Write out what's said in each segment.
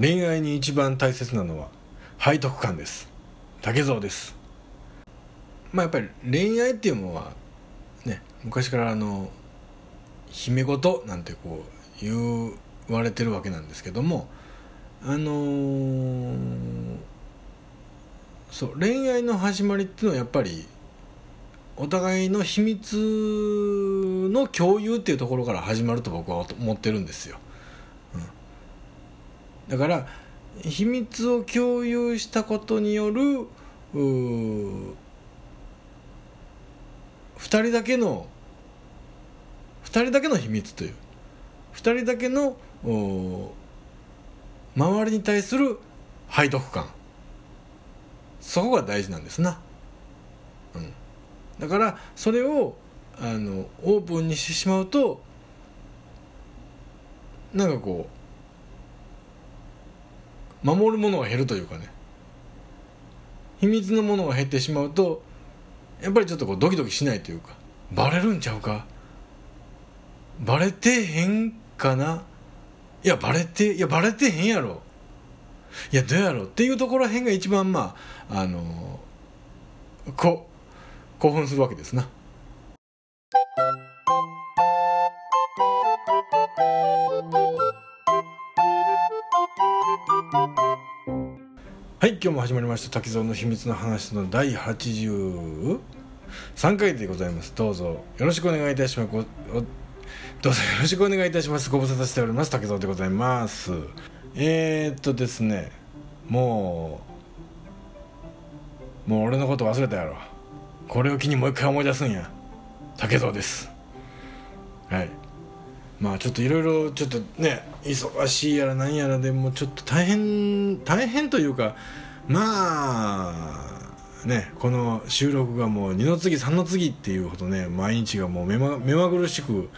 恋愛に一番大切なのは背徳感です。竹蔵です。まあやっぱり恋愛っていうのはね昔からあの姫事なんてこう言われてるわけなんですけどもあのーそう恋愛の始まりっていうのはやっぱりお互いの秘密の共有っていうところから始まると僕は思ってるんですよ、だから秘密を共有したことによる2人だけの2人だけの秘密という。2人だけの周りに対する背徳感。そこが大事なんですな、うん、だからそれをあのオープンにしてしまうとなんかこう守るものが減るというかね。秘密のものが減ってしまうとやっぱりちょっとこうドキドキしないというかバレるんちゃうか？バレてへんかな？いやバレていやバレてへんやろ。いやどうやろう？っていうところらへんが一番まああのこ興奮するわけですな。はい今日も始まりました滝蔵の秘密の話の第83回でございます。どうぞよろしくお願いいたします。どうぞよろしくお願いいたします。ご無沙汰しております。滝蔵でございます。えー、っとですねもうもう俺のこと忘れたやろ。これを機にもう一回思い出すんや。竹蔵です。はい。まあちょっといろいろちょっとね忙しいやら何やらでもちょっと大変大変というかまあねこの収録がもう2の次3の次っていうほどね毎日がもう目ま目まぐるしく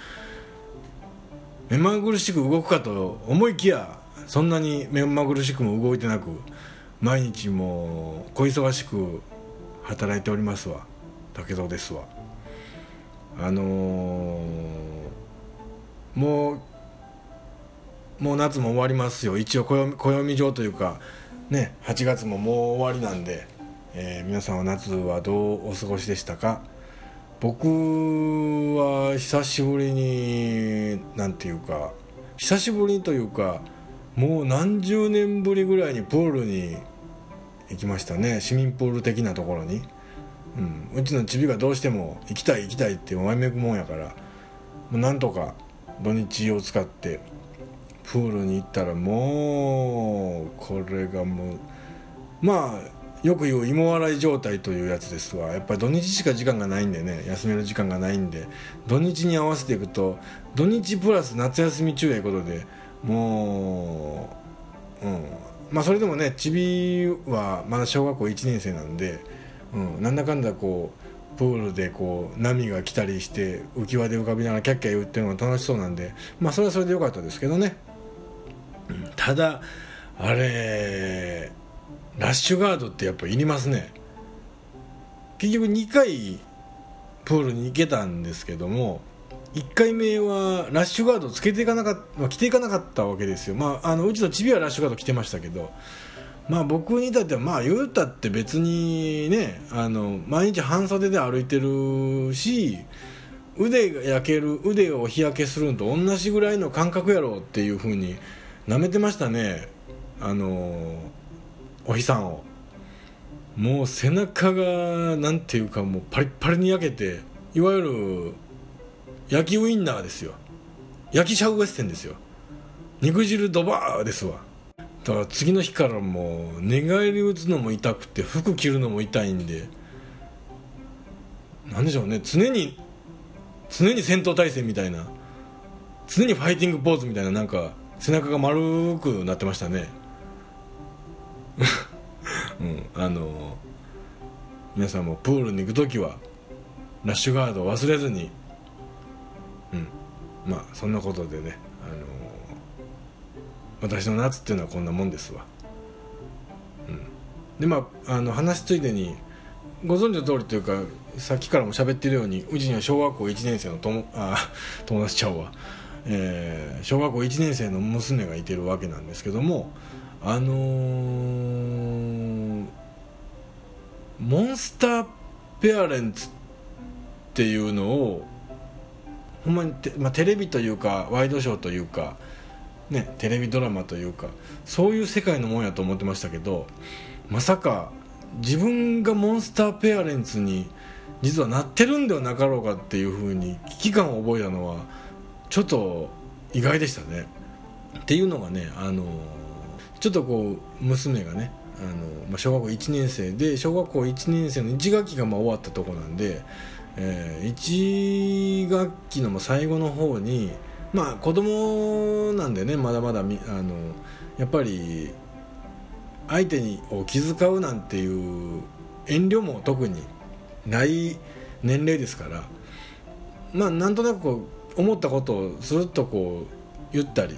目まぐるしく動くかと思いきやそんなに目まぐるしくも動いてなく毎日もう小忙しく働いておりますわ。竹蔵ですわ。あのー、もうもう夏も終わりますよ。一応暦暦上というかね8月ももう終わりなんで、えー、皆さんは夏はどうお過ごしでしたか？僕は久しぶりになんていうか久しぶりというかもう何十年ぶりぐらいにプールに行きましたね。市民プール的なところに、うん、うちのチビがどうしても行きたい行きたいってわめくもんやからもうなんとか土日を使ってプールに行ったらもうこれがもうまあよく言う芋洗い状態というやつですわ。やっぱり土日しか時間がないんでね休める時間がないんで土日に合わせていくと土日プラス夏休み中やいうことでもう、うん、まあそれでもねちびはまだ小学校1年生なんで、うん、なんだかんだこうプールでこう波が来たりして浮き輪で浮かびながらキャッキャ言うっていうのが楽しそうなんでまあそれはそれでよかったですけどね、うん、ただあれラッシュガードってやっぱいりますね。結局2回プールに行けたんですけども1回目はラッシュガードつけていかなかった、着ていかなかったわけですよ、まあ、あのうちのチビはラッシュガード着てましたけど、まあ、僕に至ってはまあ言うたって別にねあの毎日半袖で歩いてるし腕が焼ける腕を日焼けするのと同じぐらいの感覚やろっていうふうになめてましたね。あのお日さんを。もう背中がなんていうかもうパリッパリに焼けていわゆる焼きウインナーですよ。焼きシャウエッセンですよ。肉汁ドバーですわ。だから次の日からもう寝返り打つのも痛くて服着るのも痛いんでなんでしょうね。常に常に戦闘態勢みたいな常にファイティングポーズみたいななんか背中が丸くなってましたね。うんあの皆さんもプールに行く時はラッシュガードを忘れずにうんまあそんなことでね、あの、私の夏っていうのはこんなもんですわ、うん、でまああの話ついでにご存知の通りというかさっきからも喋ってるようにうちには小学校1年生の友あ 友達ちゃうわ、えー、小学校1年生の娘がいてるわけなんですけどもあのー、モンスターペアレンツっていうのをほんまにて、まあ、テレビというかワイドショーというか、ね、テレビドラマというかそういう世界のもんやと思ってましたけどまさか自分がモンスターペアレンツに実はなってるんではなかろうかっていうふうに危機感を覚えたのはちょっと意外でしたね。っていうのがね、あのちょっとこう娘がねあの、まあ、小学校1年生で小学校1年生の1学期がまあ終わったとこなんで、えー、1学期の最後の方にまあ子供なんでねまだまだあのやっぱり相手にを気遣うなんていう遠慮も特にない年齢ですからまあなんとなくこう思ったことをスルッとこう言ったり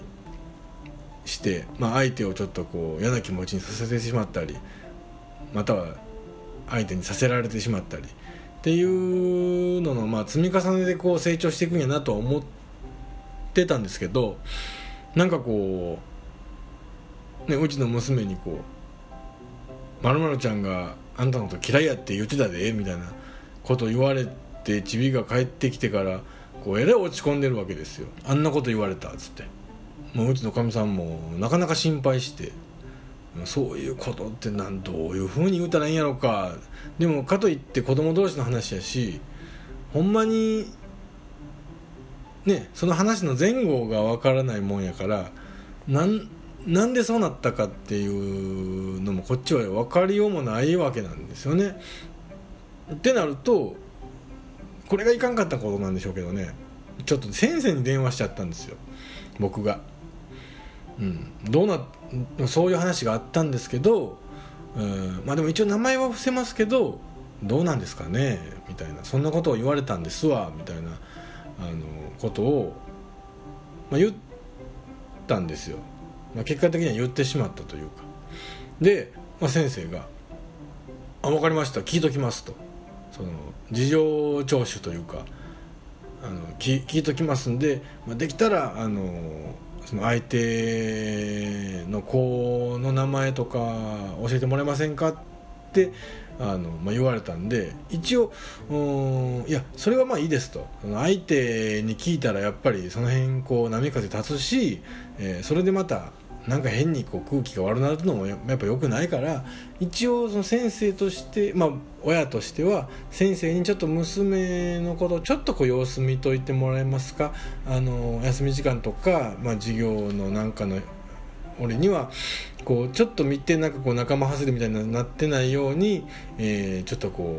して、まあ、相手をちょっとこう嫌な気持ちにさせてしまったりまたは相手にさせられてしまったりっていうのの、まあ、積み重ねでこう成長していくんやなと思ってたんですけどなんかこう、ね、うちの娘にこう「まるまるちゃんがあんたのこと嫌いやって言ってたで」みたいなこと言われてちびが帰ってきてからこうえらい落ち込んでるわけですよあんなこと言われたっつって。もううちのかみさんもなかなか心配してそういうことってなんどういうふうに言うたらいいんやろかでもかといって子供同士の話やしほんまにねその話の前後がわからないもんやからなんなんでそうなったかっていうのもこっちは分かりようもないわけなんですよね。ってなるとこれがいかんかったことなんでしょうけどね。ちょっと先生に電話しちゃったんですよ。僕が。うん、どうなそういう話があったんですけど、うん、まあでも一応名前は伏せますけどどうなんですかねみたいな。そんなことを言われたんですわみたいな。あのことを、まあ、言ったんですよ、まあ、結果的には言ってしまったというか。で、まあ、先生が「あ分かりました。聞いときます」と。その事情聴取というかあの聞聞いときますんで、まあ、できたらあのその相手の子の名前とか教えてもらえませんかってあの、まあ、言われたんで一応うんいやそれはまあいいですと。相手に聞いたらやっぱりその辺こう波風立つし、えー、それでまたなんか変にこう空気が悪くなるのもやっぱ良くないから一応その先生としてまあ親としては先生にちょっと娘のことをちょっとこう様子見といてもらえますか？あの休み時間とか、まあ、授業のなんかの俺にはこうちょっと見てなんかこう仲間外れみたいになってないように、えー、ちょっとこ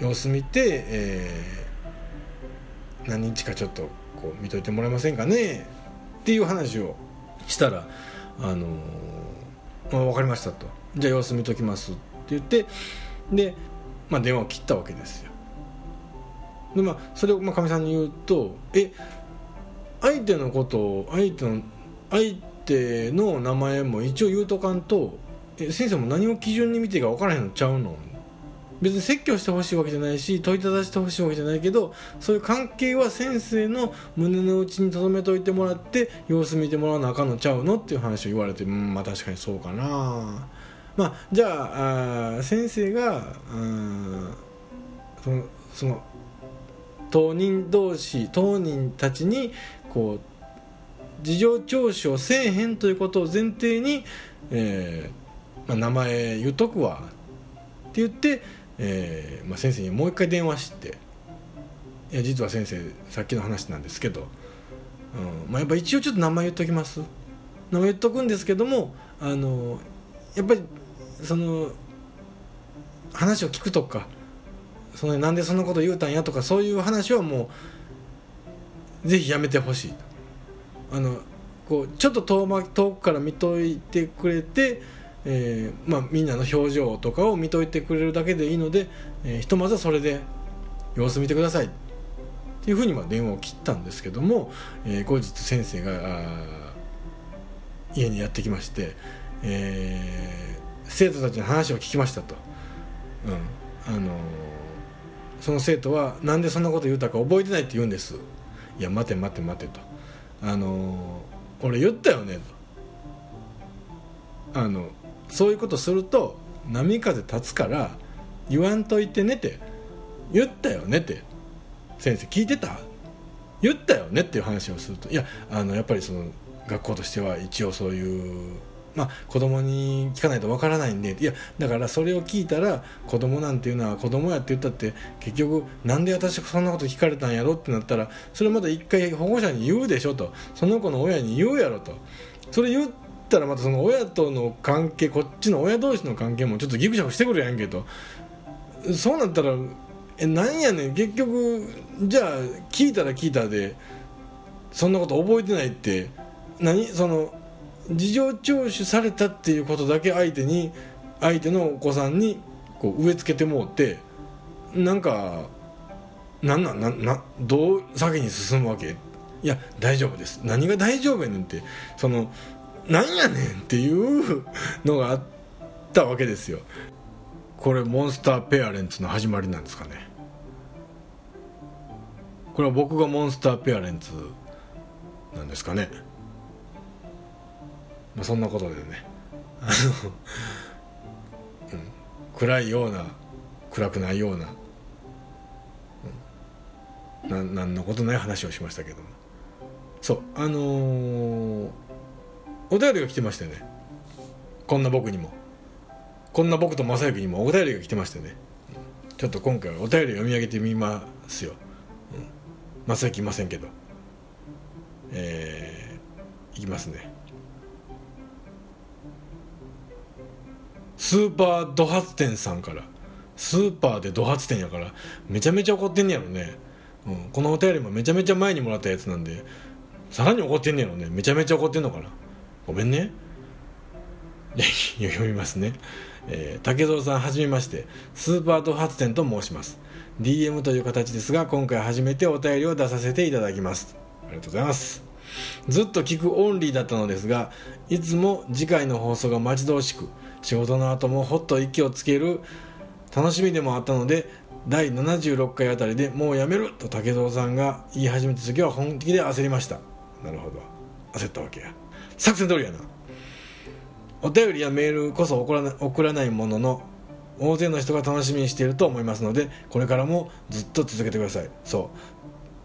う様子見て、えー、何日かちょっとこう見といてもらえませんかねっていう話をしたら「あのまあ、分かりました」と「じゃあ様子見ときます」って言ってで、まあ、電話を切ったわけですよ。でまあそれをかみさんに言うと「え相手のことを相手の相手の名前も一応言うとかんとえ先生も何を基準に見ていいか分からへんのちゃうの?」別に説教してほしいわけじゃないし問いただしてほしいわけじゃないけどそういう関係は先生の胸の内に留めといてもらって様子見てもらわなあかんのちゃうのっていう話を言われてうんまあ確かにそうかなまあじゃああ先生がそのその当人同士当人たちにこう事情聴取をせえへんということを前提に、えーまあ、名前言うとくわって言ってえーまあ、先生にもう一回電話して「いや実は先生さっきの話なんですけど、うんまあ、やっぱ一応ちょっと名前言っときます」名前言っとくんですけどもあのやっぱりその話を聞くとかそのなんでそんなこと言うたんやとかそういう話はもうぜひやめてほしいと。あのこうちょっと遠,、ま、遠くから見といてくれてえー、まあ、みんなの表情とかを見といてくれるだけでいいので、えー、ひとまずはそれで様子見てくださいっていうふうにまあ電話を切ったんですけども、えー、後日先生が家にやってきまして、え生徒たちの話を聞きましたと、うん。あのその生徒は何でそんなこと言うたか覚えてないって言うんです。いや待て待て待てと。あの俺言ったよね。とあのそういうことすると波風立つから言わんといてねって言ったよねって。先生聞いてた？言ったよねっていう話をすると。いやあのやっぱりその学校としては一応そういうまあ、子供に聞かないとわからないんで。いやだからそれを聞いたら子供なんていうのは子供やって言ったって結局なんで私そんなこと聞かれたんやろってなったらそれまた一回保護者に言うでしょと。その子の親に言うやろと。それ言ったらまたその親との関係こっちの親同士の関係もちょっとギクシャクしてくるやんけと。そうなったらえなんやねん。結局じゃあ聞いたら聞いたでそんなこと覚えてないって。何？その事情聴取されたっていうことだけ相手に相手のお子さんにこう植え付けてもうてなんかなんなんななどう先に進むわけ？いや大丈夫です。何が大丈夫やねんってそのなんやねんっていうのがあったわけですよ。これモンスターペアレンツの始まりなんですかね。これは僕がモンスターペアレンツなんですかね。まあ、そんなことでね。あの、うん、暗いような暗くないような、うん、な何のことない話をしましたけども。そうあのー、お便りが来てましてね。こんな僕にも。こんな僕と正行にもお便りが来てましてね。ちょっと今回はお便り読み上げてみますよ、うん、正行いませんけど。えー、いきますね。スーパード発店さんから。スーパーでド発店やから。めちゃめちゃ怒ってんねやろね、うん、このお便りもめちゃめちゃ前にもらったやつなんで。さらに怒ってんねやろね。めちゃめちゃ怒ってんのかな。ごめんね。読みますね、えー、竹蔵さんはじめまして。スーパード発店と申します。DM という形ですが今回初めてお便りを出させていただきます。ありがとうございます。ずっと聞くオンリーだったのですがいつも次回の放送が待ち遠しく仕事の後もほっと息をつける楽しみでもあったので第76回あたりでもうやめると竹蔵さんが言い始めた時は本気で焦りました。なるほど。焦ったわけや。作戦通りやな。お便りやメールこそ送らな送らないものの大勢の人が楽しみにしていると思いますのでこれからもずっと続けてください。そ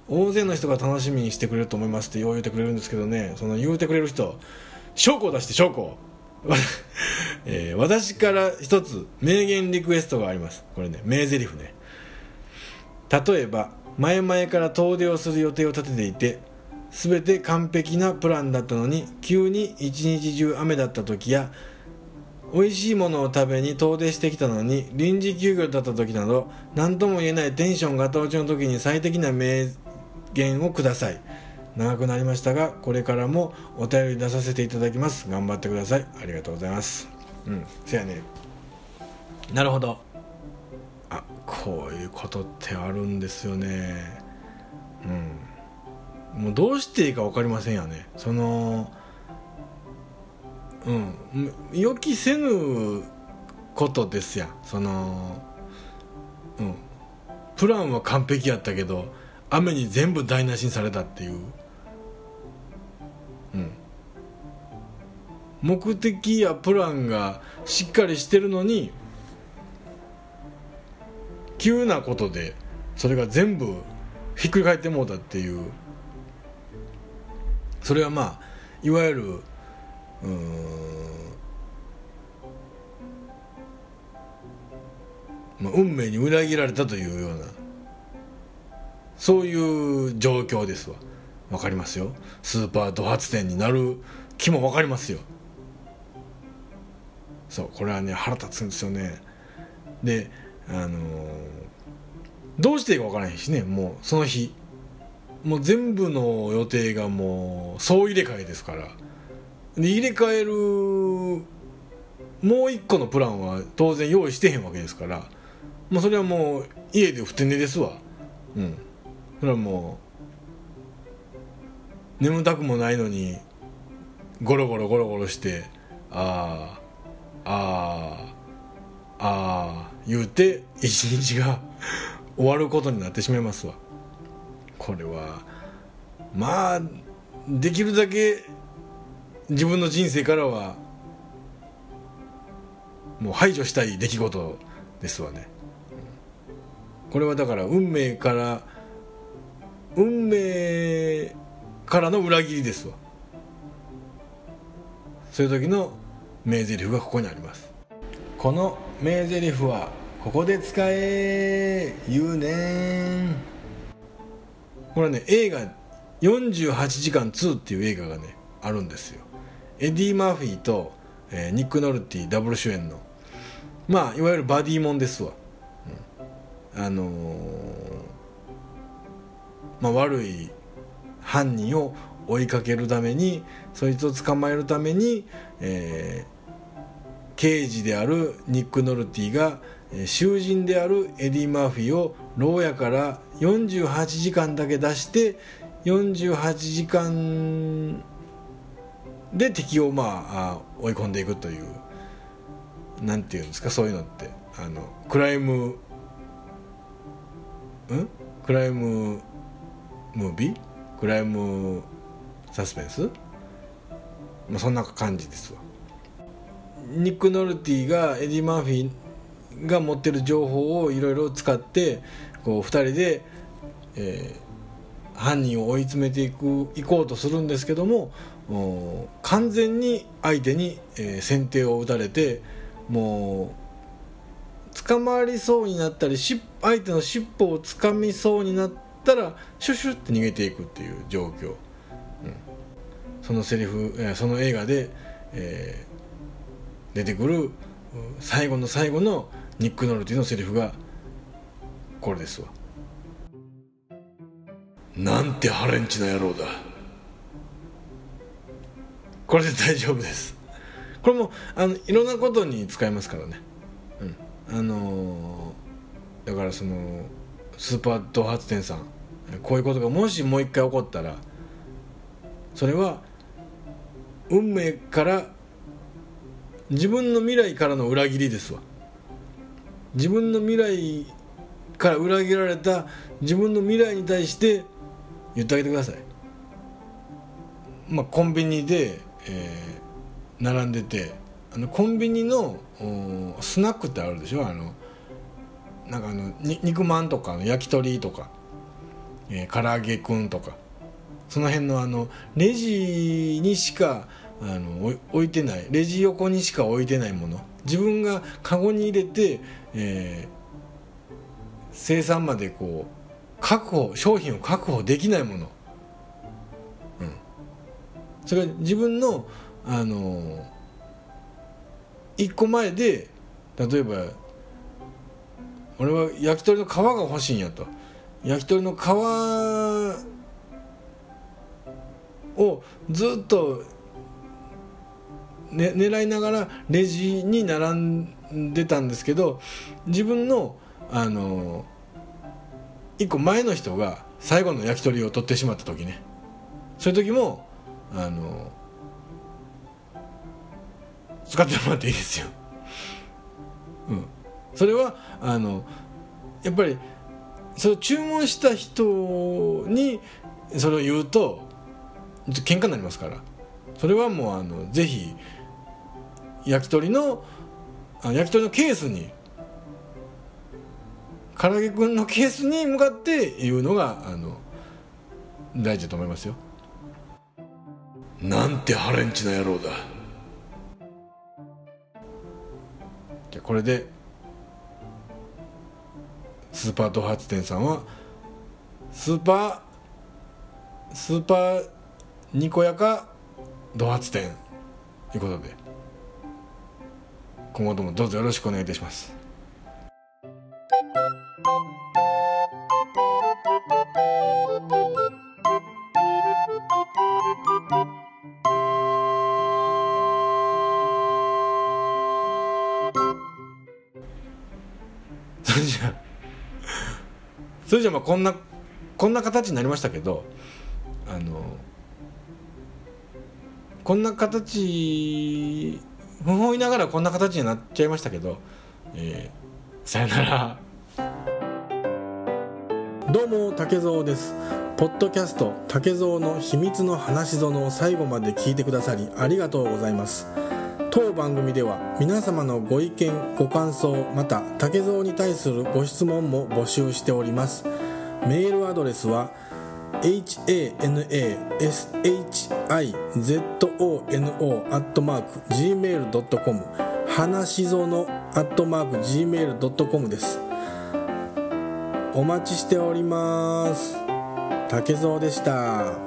う。大勢の人が楽しみにしてくれると思いますってよう言うてくれるんですけどね。その言うてくれる人証拠を出して証拠を。えー、私から一つ名言リクエストがあります。これね名台詞ね。例えば前々から遠出をする予定を立てていて全て完璧なプランだったのに急に一日中雨だった時や美味しいものを食べに遠出してきたのに臨時休業だった時など何とも言えないテンションが落ちの時に最適な名言をください。長くなりましたがこれからもお便り出させていただきます。頑張ってください。ありがとうございます。うん。せやね。なるほど。あこういうことってあるんですよね。うん。もうどうしていいか分かりませんよね。そのうん。予期せぬことですや。そのうん。プランは完璧やったけど雨に全部台無しにされたっていううん。目的やプランがしっかりしてるのに急なことでそれが全部ひっくり返ってもうたっていう。それはまあいわゆるうん。まあ、運命に裏切られたというような。そういう状況ですわ。分かりますよ。スーパード発展になる気も分かりますよ。そうこれはね腹立つんですよね。であのー、どうしていいか分からへんしねもうその日。もう全部の予定がもう総入れ替えですから。で入れ替えるもう一個のプランは当然用意してへんわけですから。もうそれはもう家でふて寝ですわ。うん。それはもう眠たくもないのにゴロゴロゴロゴロしてああああああ言うて一日が 終わることになってしまいますわ。これはまあできるだけ自分の人生からはもう排除したい出来事ですわね。これはだから運命から運命からの裏切りですわ。そういう時の名台詞がここにあります。この名台詞はここで使え言うねんこれはね映画「48時間2」っていう映画がねあるんですよ。エディ・マーフィーと、えー、ニック・ノルティダブル主演の。まあいわゆるバディモンですわ、うん、あのー、まあ、悪い犯人を追いかけるためにそいつを捕まえるために、えー、刑事であるニック・ノルティが囚人であるエディ・マーフィーを牢屋から48時間だけ出して48時間で敵をまあ追い込んでいくというなんていうんですかそういうのって。あのクライムん？クライムムービー？クライムサスペンス、まあ、そんな感じですわ。ニック・ノルティがエディ・マーフィーが持ってる情報をいろいろ使ってこう2人で、えー、犯人を追い詰めていく行こうとするんですけども完全に相手に、えー、先手を打たれてもう捕まりそうになったり相手の尻尾をつかみそうになったらシュシュって逃げていくっていう状況、うん、そのセリフ、その映画で、えー、出てくる最後の最後のニック・ノルティのセリフがこれですわ。なんてハレンチな野郎だ。これで大丈夫です。これもあのいろんなことに使えますからね、うん、あのー、だからそのスーパード発電さん。こういうことがもしもう一回起こったらそれは運命から自分の未来からの裏切りですわ。自分の未来から裏切られた自分の未来に対して言ってあげてください。まあコンビニで、えー、並んでてあのコンビニのスナックってあるでしょ？あのなんかあの肉まんとか焼き鳥とか、えー、唐揚げくんとか。その辺のあのレジにしかあの置いてない。レジ横にしか置いてないもの。自分がカゴに入れて、えー、生産までこう確保商品を確保できないもの、うん、それは自分のあの一個前で例えば俺は焼き鳥の皮が欲しいんやと。焼き鳥の皮をずっとね、狙いながらレジに並んでたんですけど自分のあの一個前の人が最後の焼き鳥を取ってしまった時ねそういう時もあの使ってもらっていいですよ。うん、それはあのやっぱりそれを注文した人にそれを言うと喧嘩になりますから。それはもうあのぜひ焼き鳥の焼き鳥のケースに唐揚げくんのケースに向かって言うのがあの大事だと思いますよ。なんてハレンチな野郎だ。じゃこれでスーパード発店さんはスーパースーパーにこやかド発店ということで今後ともどうぞよろしくお願いいたします。こんなこんな形になりましたけどあのこんな形不本意ながらこんな形になっちゃいましたけど、えー、さよなら。どうも竹蔵です。ポッドキャスト竹蔵の秘密の話園を最後まで聞いてくださりありがとうございます。当番組では皆様のご意見ご感想また竹蔵に対するご質問も募集しております。メールアドレスは hanashi.zono.gmail.com 花しぞの .gmail.com です。お待ちしております。竹蔵でした。